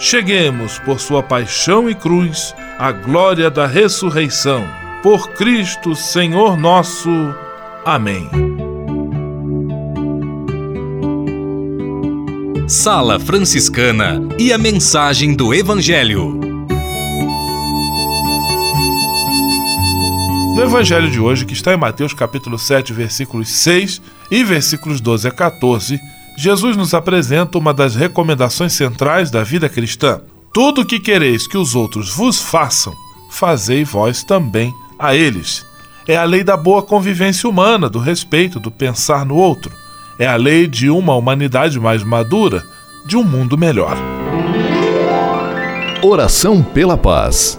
cheguemos, por sua paixão e cruz, à glória da ressurreição. Por Cristo, Senhor nosso. Amém. Sala Franciscana e a mensagem do Evangelho. No Evangelho de hoje, que está em Mateus capítulo 7, versículos 6 e versículos 12 a 14, Jesus nos apresenta uma das recomendações centrais da vida cristã. Tudo o que quereis que os outros vos façam, fazei vós também a eles. É a lei da boa convivência humana, do respeito, do pensar no outro. É a lei de uma humanidade mais madura, de um mundo melhor. Oração pela paz.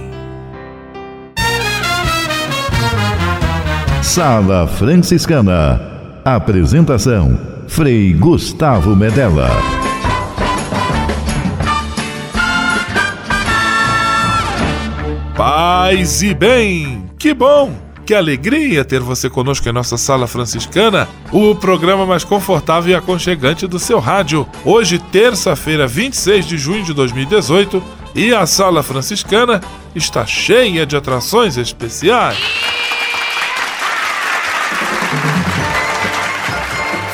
Sala Franciscana. Apresentação: Frei Gustavo Medella. Paz e bem! Que bom! Que alegria ter você conosco em nossa sala franciscana, o programa mais confortável e aconchegante do seu rádio. Hoje, terça-feira, 26 de junho de 2018, e a sala franciscana está cheia de atrações especiais.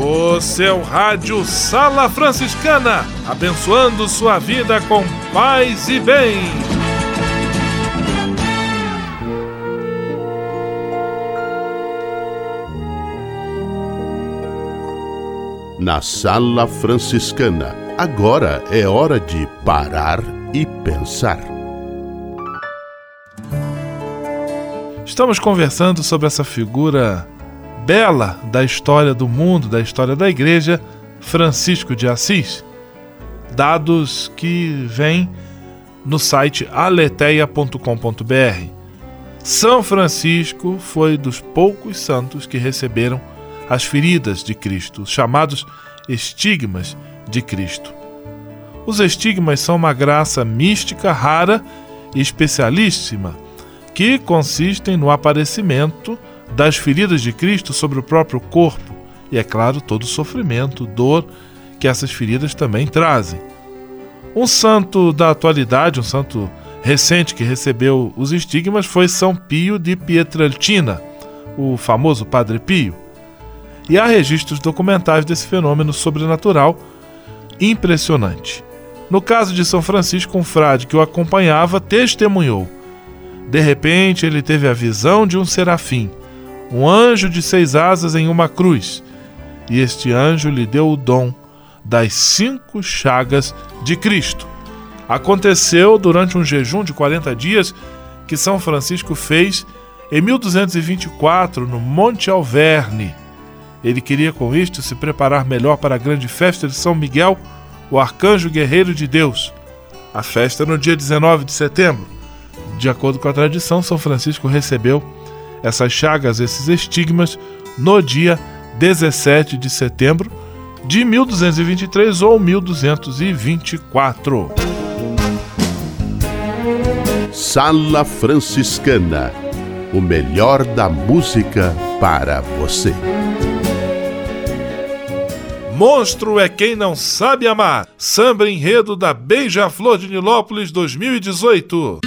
O seu rádio Sala Franciscana, abençoando sua vida com paz e bem. Na Sala Franciscana, agora é hora de parar e pensar. Estamos conversando sobre essa figura bela da história do mundo, da história da igreja, Francisco de Assis. Dados que vêm no site aleteia.com.br. São Francisco foi dos poucos santos que receberam as feridas de Cristo, os chamados estigmas de Cristo. Os estigmas são uma graça mística rara e especialíssima que consistem no aparecimento das feridas de Cristo sobre o próprio corpo e, é claro, todo o sofrimento, dor que essas feridas também trazem. Um santo da atualidade, um santo recente que recebeu os estigmas foi São Pio de Pietrelcina, o famoso Padre Pio. E há registros documentais desse fenômeno sobrenatural impressionante. No caso de São Francisco, um frade que o acompanhava testemunhou. De repente, ele teve a visão de um serafim um anjo de seis asas em uma cruz, e este anjo lhe deu o dom das cinco chagas de Cristo. Aconteceu durante um jejum de 40 dias que São Francisco fez em 1224 no Monte Alverne. Ele queria com isto se preparar melhor para a grande festa de São Miguel, o arcanjo guerreiro de Deus. A festa é no dia 19 de setembro. De acordo com a tradição, São Francisco recebeu essas chagas, esses estigmas, no dia 17 de setembro de 1223 ou 1224. Sala Franciscana o melhor da música para você. Monstro é quem não sabe amar. Samba enredo da Beija-Flor de Nilópolis 2018.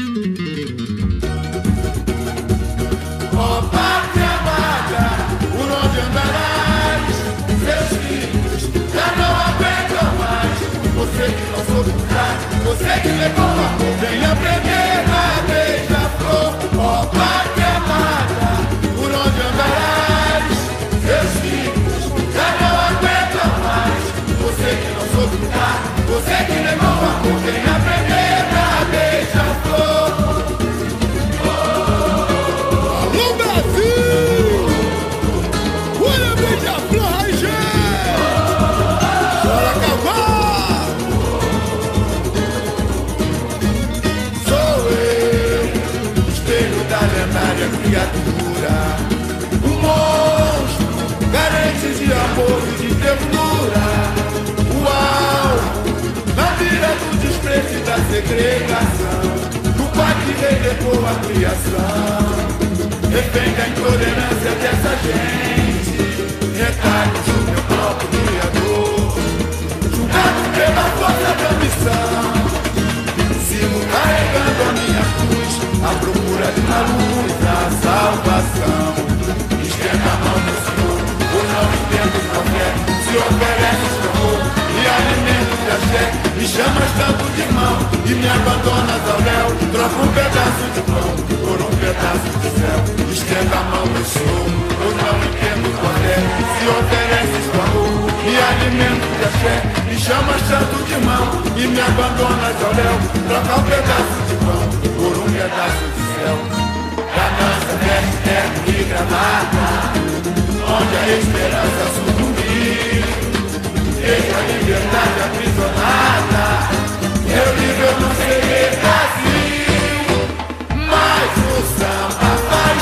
Me chamas tanto de irmão e me abandonas ao léu. Troca um pedaço de pão por um pedaço de céu. Estenda a mão, meu Senhor, eu não entendo qualquer. Se ofereces amor e alimento de fé, me chamas tanto de irmão e me abandonas ao léu. Troca um pedaço de pão por um pedaço de céu. Ganância, terra, terra e granada, onde a esperança sucumbir. Deixa a liberdade aprisionada, Brasil. Mas o samba faz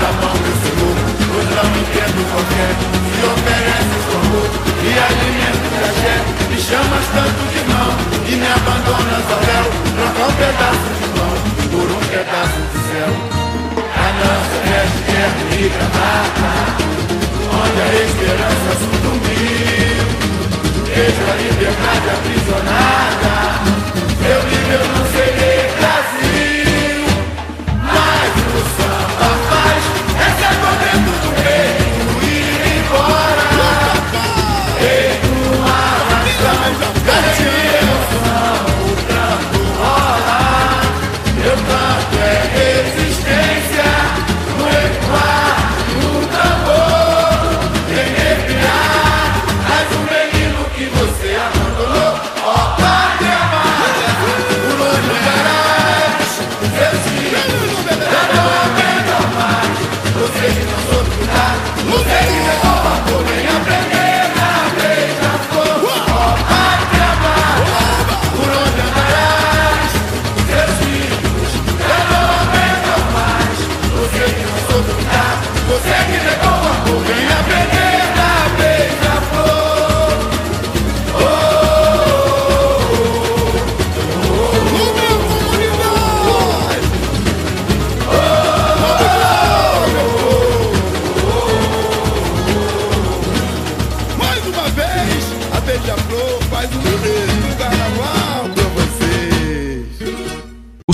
da mão desse louco Pois não entendo qualquer que oferece o amor E alimenta o axé Me chamas tanto de mão E me abandonas ao réu Troca um pedaço de mão Por um pedaço de céu A nossa veste quer me gramar Onde a esperança sucumbiu Vejo a liberdade aprisionada Eu e meu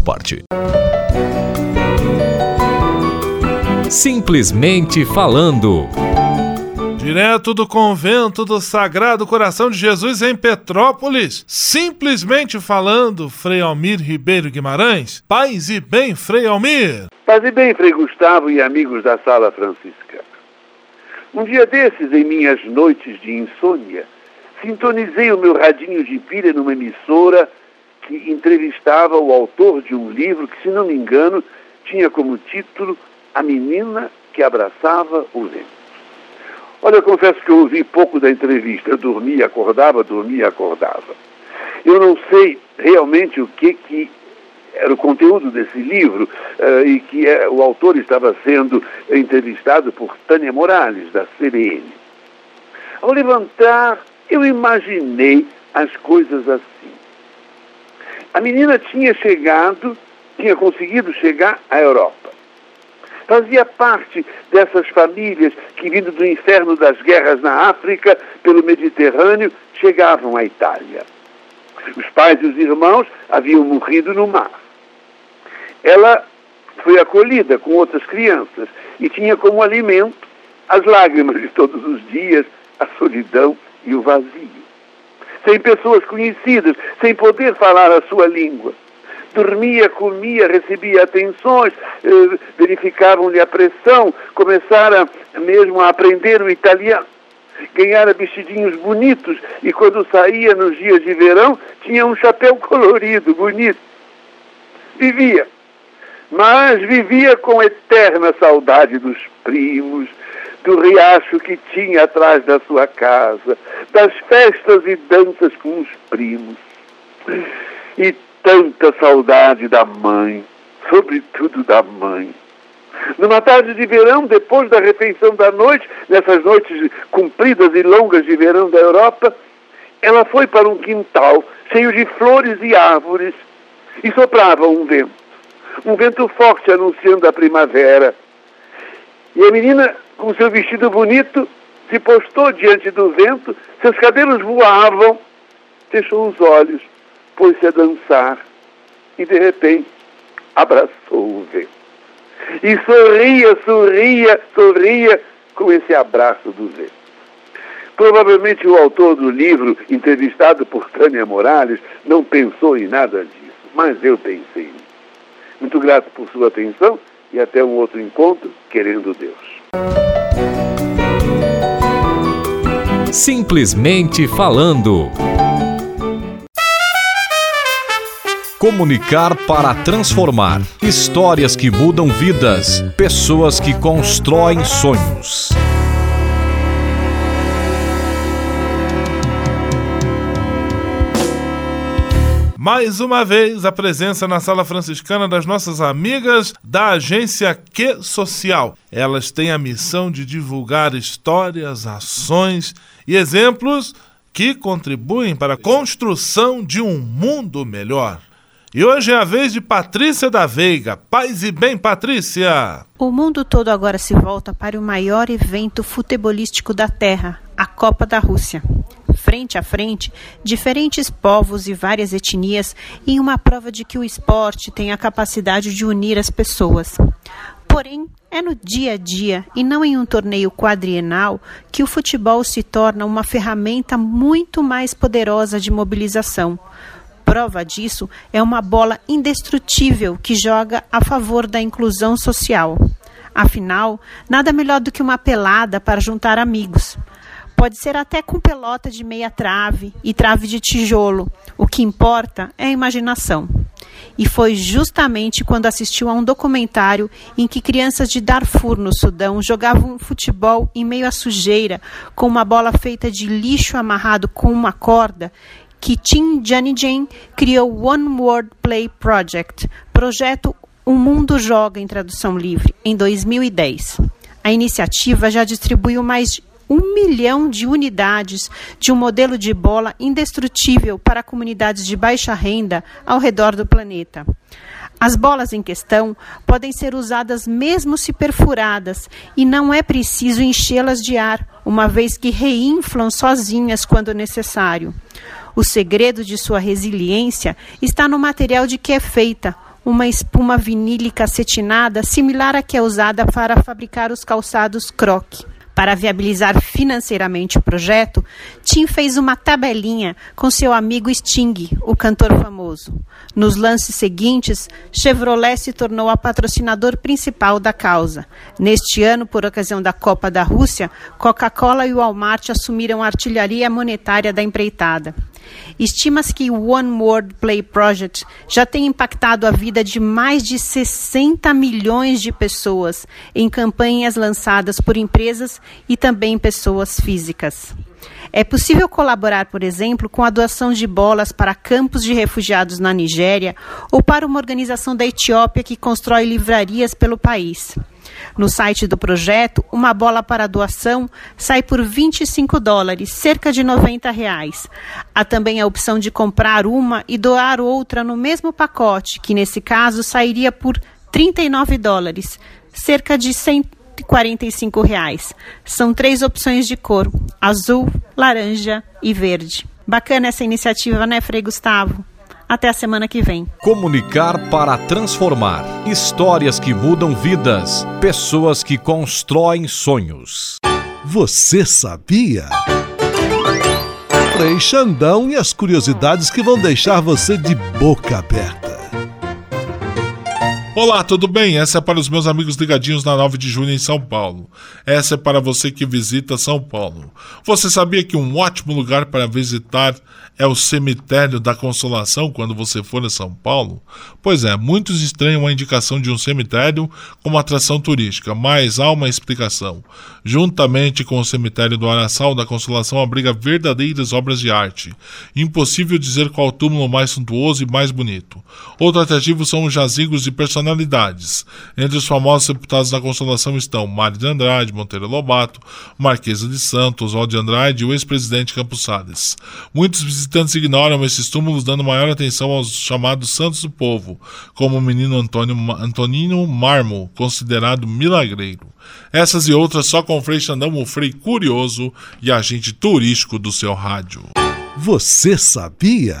parte. Simplesmente falando. Direto do convento do Sagrado Coração de Jesus em Petrópolis, simplesmente falando, Frei Almir Ribeiro Guimarães. Paz e bem, Frei Almir. Paz e bem, Frei Gustavo e amigos da Sala Franciscana. Um dia desses, em minhas noites de insônia, sintonizei o meu radinho de pilha numa emissora que entrevistava o autor de um livro que, se não me engano, tinha como título A Menina que Abraçava o Vento. Olha, eu confesso que eu ouvi pouco da entrevista. Eu dormia, acordava, dormia, acordava. Eu não sei realmente o que, que era o conteúdo desse livro eh, e que eh, o autor estava sendo entrevistado por Tânia Morales, da CBN. Ao levantar, eu imaginei as coisas assim. A menina tinha chegado, tinha conseguido chegar à Europa. Fazia parte dessas famílias que, vindo do inferno das guerras na África, pelo Mediterrâneo, chegavam à Itália. Os pais e os irmãos haviam morrido no mar. Ela foi acolhida com outras crianças e tinha como alimento as lágrimas de todos os dias, a solidão e o vazio. Sem pessoas conhecidas, sem poder falar a sua língua. Dormia, comia, recebia atenções, eh, verificavam-lhe a pressão, começara mesmo a aprender o italiano. Ganhara vestidinhos bonitos e quando saía nos dias de verão tinha um chapéu colorido, bonito. Vivia, mas vivia com eterna saudade dos primos, do riacho que tinha atrás da sua casa, das festas e danças com os primos. E tanta saudade da mãe, sobretudo da mãe. Numa tarde de verão, depois da refeição da noite, nessas noites compridas e longas de verão da Europa, ela foi para um quintal cheio de flores e árvores e soprava um vento. Um vento forte anunciando a primavera. E a menina, com seu vestido bonito, se postou diante do vento, seus cabelos voavam, fechou os olhos, pôs-se a dançar e, de repente, abraçou o vento. E sorria, sorria, sorria com esse abraço do vento. Provavelmente o autor do livro, entrevistado por Tânia Morales, não pensou em nada disso, mas eu pensei. Muito grato por sua atenção e até um outro encontro, querendo Deus. Simplesmente falando. Comunicar para transformar. Histórias que mudam vidas. Pessoas que constroem sonhos. Mais uma vez, a presença na sala franciscana das nossas amigas da agência Que Social. Elas têm a missão de divulgar histórias, ações e exemplos que contribuem para a construção de um mundo melhor. E hoje é a vez de Patrícia da Veiga. Paz e bem, Patrícia! O mundo todo agora se volta para o maior evento futebolístico da Terra, a Copa da Rússia. Frente a frente, diferentes povos e várias etnias em uma prova de que o esporte tem a capacidade de unir as pessoas. Porém, é no dia a dia e não em um torneio quadrienal que o futebol se torna uma ferramenta muito mais poderosa de mobilização Prova disso é uma bola indestrutível que joga a favor da inclusão social. Afinal, nada melhor do que uma pelada para juntar amigos. Pode ser até com pelota de meia trave e trave de tijolo. O que importa é a imaginação. E foi justamente quando assistiu a um documentário em que crianças de Darfur, no Sudão, jogavam futebol em meio à sujeira, com uma bola feita de lixo amarrado com uma corda, que Tim Janijen criou o One Word Play Project, projeto O Mundo Joga em tradução livre, em 2010. A iniciativa já distribuiu mais de um milhão de unidades de um modelo de bola indestrutível para comunidades de baixa renda ao redor do planeta. As bolas em questão podem ser usadas mesmo se perfuradas e não é preciso enchê-las de ar, uma vez que reinflam sozinhas quando necessário. O segredo de sua resiliência está no material de que é feita, uma espuma vinílica acetinada similar à que é usada para fabricar os calçados croque. Para viabilizar financeiramente o projeto, Tim fez uma tabelinha com seu amigo Sting, o cantor famoso. Nos lances seguintes, Chevrolet se tornou a patrocinador principal da causa. Neste ano, por ocasião da Copa da Rússia, Coca-Cola e Walmart assumiram a artilharia monetária da empreitada. Estima-se que o One World Play Project já tem impactado a vida de mais de 60 milhões de pessoas em campanhas lançadas por empresas e também pessoas físicas. É possível colaborar, por exemplo, com a doação de bolas para campos de refugiados na Nigéria ou para uma organização da Etiópia que constrói livrarias pelo país. No site do projeto, uma bola para doação sai por 25 dólares, cerca de 90 reais. Há também a opção de comprar uma e doar outra no mesmo pacote, que nesse caso sairia por 39 dólares, cerca de 145 reais. São três opções de cor: azul, laranja e verde. Bacana essa iniciativa, né, Frei Gustavo? Até a semana que vem. Comunicar para transformar. Histórias que mudam vidas. Pessoas que constroem sonhos. Você sabia? Frei Xandão e as curiosidades que vão deixar você de boca aberta. Olá, tudo bem? Essa é para os meus amigos ligadinhos na 9 de junho em São Paulo. Essa é para você que visita São Paulo. Você sabia que um ótimo lugar para visitar é o cemitério da Consolação quando você for a São Paulo? Pois é, muitos estranham a indicação de um cemitério como atração turística, mas há uma explicação. Juntamente com o cemitério do Araçal da Consolação abriga verdadeiras obras de arte. Impossível dizer qual túmulo mais suntuoso e mais bonito. Outro atrativo são os jazigos de personalidades. Entre os famosos sepultados da Consolação estão Mário de Andrade, Monteiro Lobato, Marquesa de Santos, Oswaldo de Andrade e o ex-presidente Campos Salles. Muitos visitantes ignoram esses túmulos, dando maior atenção aos chamados santos do povo, como o menino Antônio, Antonino Marmo, considerado milagreiro. Essas e outras só com o Frei Xandão, o Frei curioso e agente turístico do seu rádio. Você sabia?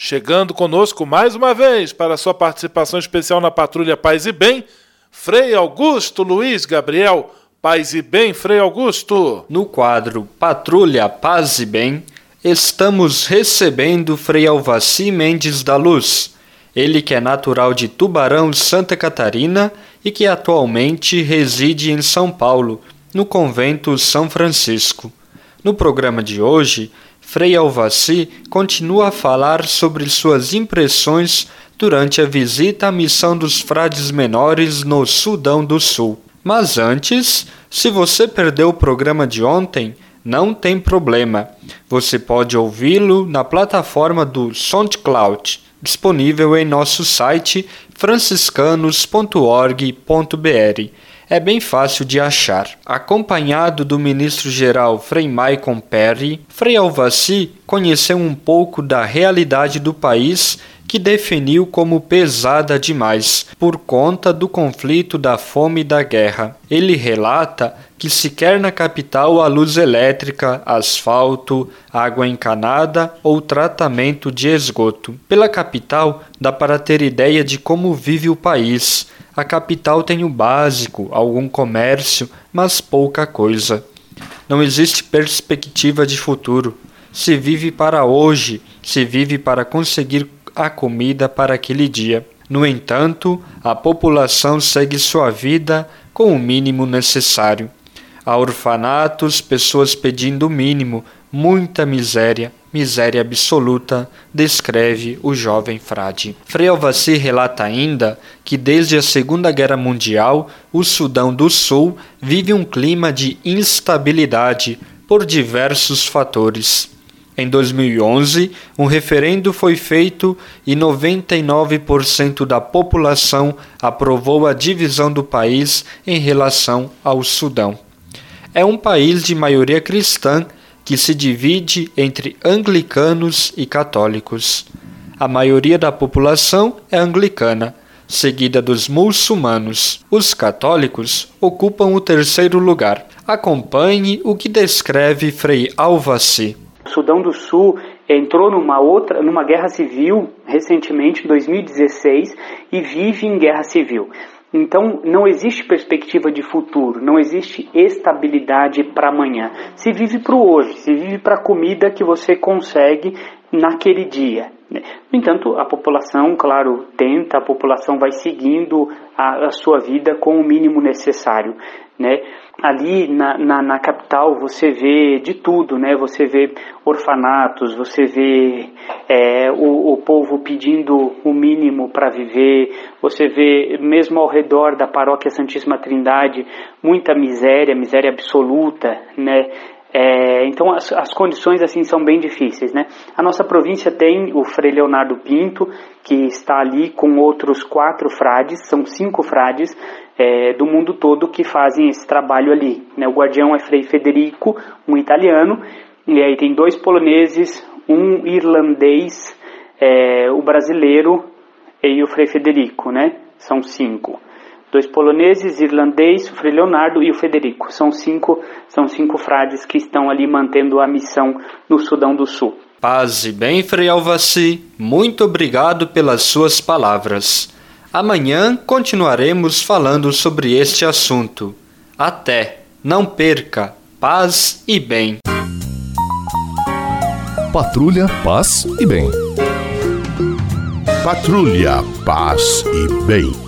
Chegando conosco mais uma vez para sua participação especial na Patrulha Paz e Bem, Frei Augusto Luiz Gabriel. Paz e Bem, Frei Augusto. No quadro Patrulha Paz e Bem, estamos recebendo Frei Alvaci Mendes da Luz. Ele que é natural de Tubarão, Santa Catarina e que atualmente reside em São Paulo, no convento São Francisco. No programa de hoje, Frei Alvaci continua a falar sobre suas impressões durante a visita à missão dos frades menores no Sudão do Sul. Mas antes, se você perdeu o programa de ontem, não tem problema. Você pode ouvi-lo na plataforma do SoundCloud, disponível em nosso site franciscanos.org.br é bem fácil de achar. Acompanhado do ministro-geral Frei Maicon Perry, Frei Alvaci conheceu um pouco da realidade do país que definiu como pesada demais por conta do conflito da fome e da guerra. Ele relata que sequer na capital há luz elétrica, asfalto, água encanada ou tratamento de esgoto. Pela capital dá para ter ideia de como vive o país a capital tem o básico, algum comércio, mas pouca coisa. Não existe perspectiva de futuro. Se vive para hoje, se vive para conseguir a comida para aquele dia. No entanto, a população segue sua vida com o mínimo necessário. Há orfanatos, pessoas pedindo o mínimo, muita miséria miséria absoluta, descreve o jovem frade. Frei Alvaci relata ainda que desde a Segunda Guerra Mundial, o Sudão do Sul vive um clima de instabilidade por diversos fatores. Em 2011, um referendo foi feito e 99% da população aprovou a divisão do país em relação ao Sudão. É um país de maioria cristã que se divide entre anglicanos e católicos. A maioria da população é anglicana, seguida dos muçulmanos. Os católicos ocupam o terceiro lugar. Acompanhe o que descreve Frei Alvaci. O Sudão do Sul entrou numa outra, numa guerra civil recentemente, em 2016, e vive em guerra civil. Então, não existe perspectiva de futuro, não existe estabilidade para amanhã. Se vive para o hoje, se vive para a comida que você consegue naquele dia. No entanto, a população, claro, tenta, a população vai seguindo a, a sua vida com o mínimo necessário. Né? Ali na, na, na, capital você vê de tudo, né? Você vê orfanatos, você vê é, o, o povo pedindo o mínimo para viver, você vê mesmo ao redor da paróquia Santíssima Trindade muita miséria, miséria absoluta, né? É, então as, as, condições assim são bem difíceis, né? A nossa província tem o Frei Leonardo Pinto, que está ali com outros quatro frades, são cinco frades é, do mundo todo que fazem esse trabalho ali. Né? O guardião é Frei Federico, um italiano, e aí tem dois poloneses, um irlandês, é, o brasileiro e o Frei Federico, né? São cinco. Dois poloneses, irlandês, o Frei Leonardo e o Federico. São cinco, são cinco frades que estão ali mantendo a missão no Sudão do Sul. Paz e bem, Frei Alvaci. Muito obrigado pelas suas palavras. Amanhã continuaremos falando sobre este assunto. Até! Não perca! Paz e bem! Patrulha, paz e bem. Patrulha, paz e bem.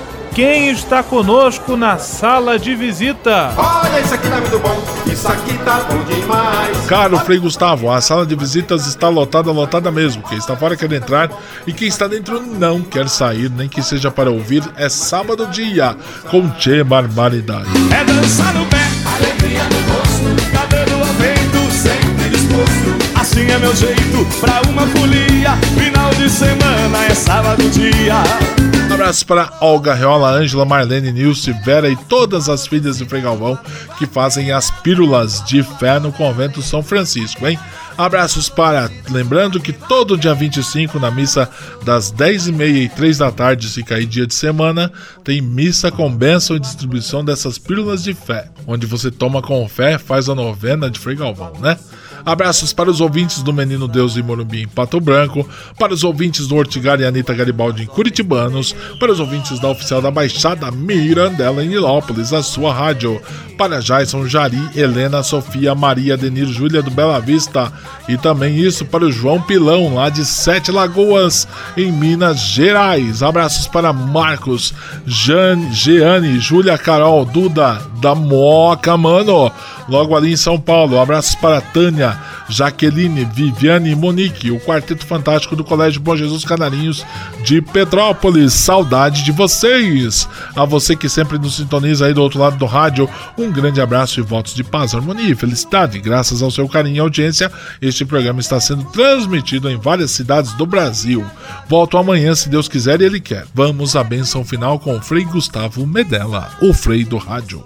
quem está conosco na sala de visita? Olha, isso aqui tá muito bom, isso aqui tá bom demais. Caro Frei Gustavo, a sala de visitas está lotada, lotada mesmo. Quem está fora quer entrar e quem está dentro não quer sair, nem que seja para ouvir. É sábado dia, com Tchê Barbaridade. É dançar no pé, alegria no Assim é meu jeito pra uma folia. Final de semana é sábado dia. Um abraço para Olga Reola, Ângela, Marlene, Nilce, Vera e todas as filhas de Frei Galvão que fazem as pílulas de fé no Convento São Francisco, hein? Abraços para. Lembrando que todo dia 25, na missa das 10h30 e 3 da tarde, se cair dia de semana, tem missa com bênção e distribuição dessas pílulas de fé, onde você toma com fé, faz a novena de Frei Galvão, né? Abraços para os ouvintes do Menino Deus em Morumbi, em Pato Branco, para os ouvintes do Ortigar e Anitta Garibaldi em Curitibanos, para os ouvintes da Oficial da Baixada Mirandela em Nilópolis, a sua rádio, para Jason, Jari, Helena, Sofia, Maria, Denir, Júlia do Bela Vista e também isso para o João Pilão, lá de Sete Lagoas, em Minas Gerais. Abraços para Marcos, Jean, Jeane, Júlia, Carol, Duda, da Moca, mano logo ali em São Paulo. Abraços para Tânia, Jaqueline, Viviane e Monique, o quarteto fantástico do Colégio Bom Jesus Canarinhos de Petrópolis. Saudade de vocês! A você que sempre nos sintoniza aí do outro lado do rádio, um grande abraço e votos de paz, harmonia e felicidade. Graças ao seu carinho e audiência, este programa está sendo transmitido em várias cidades do Brasil. Volto amanhã, se Deus quiser e Ele quer. Vamos à benção final com o Frei Gustavo Medella, o Frei do Rádio.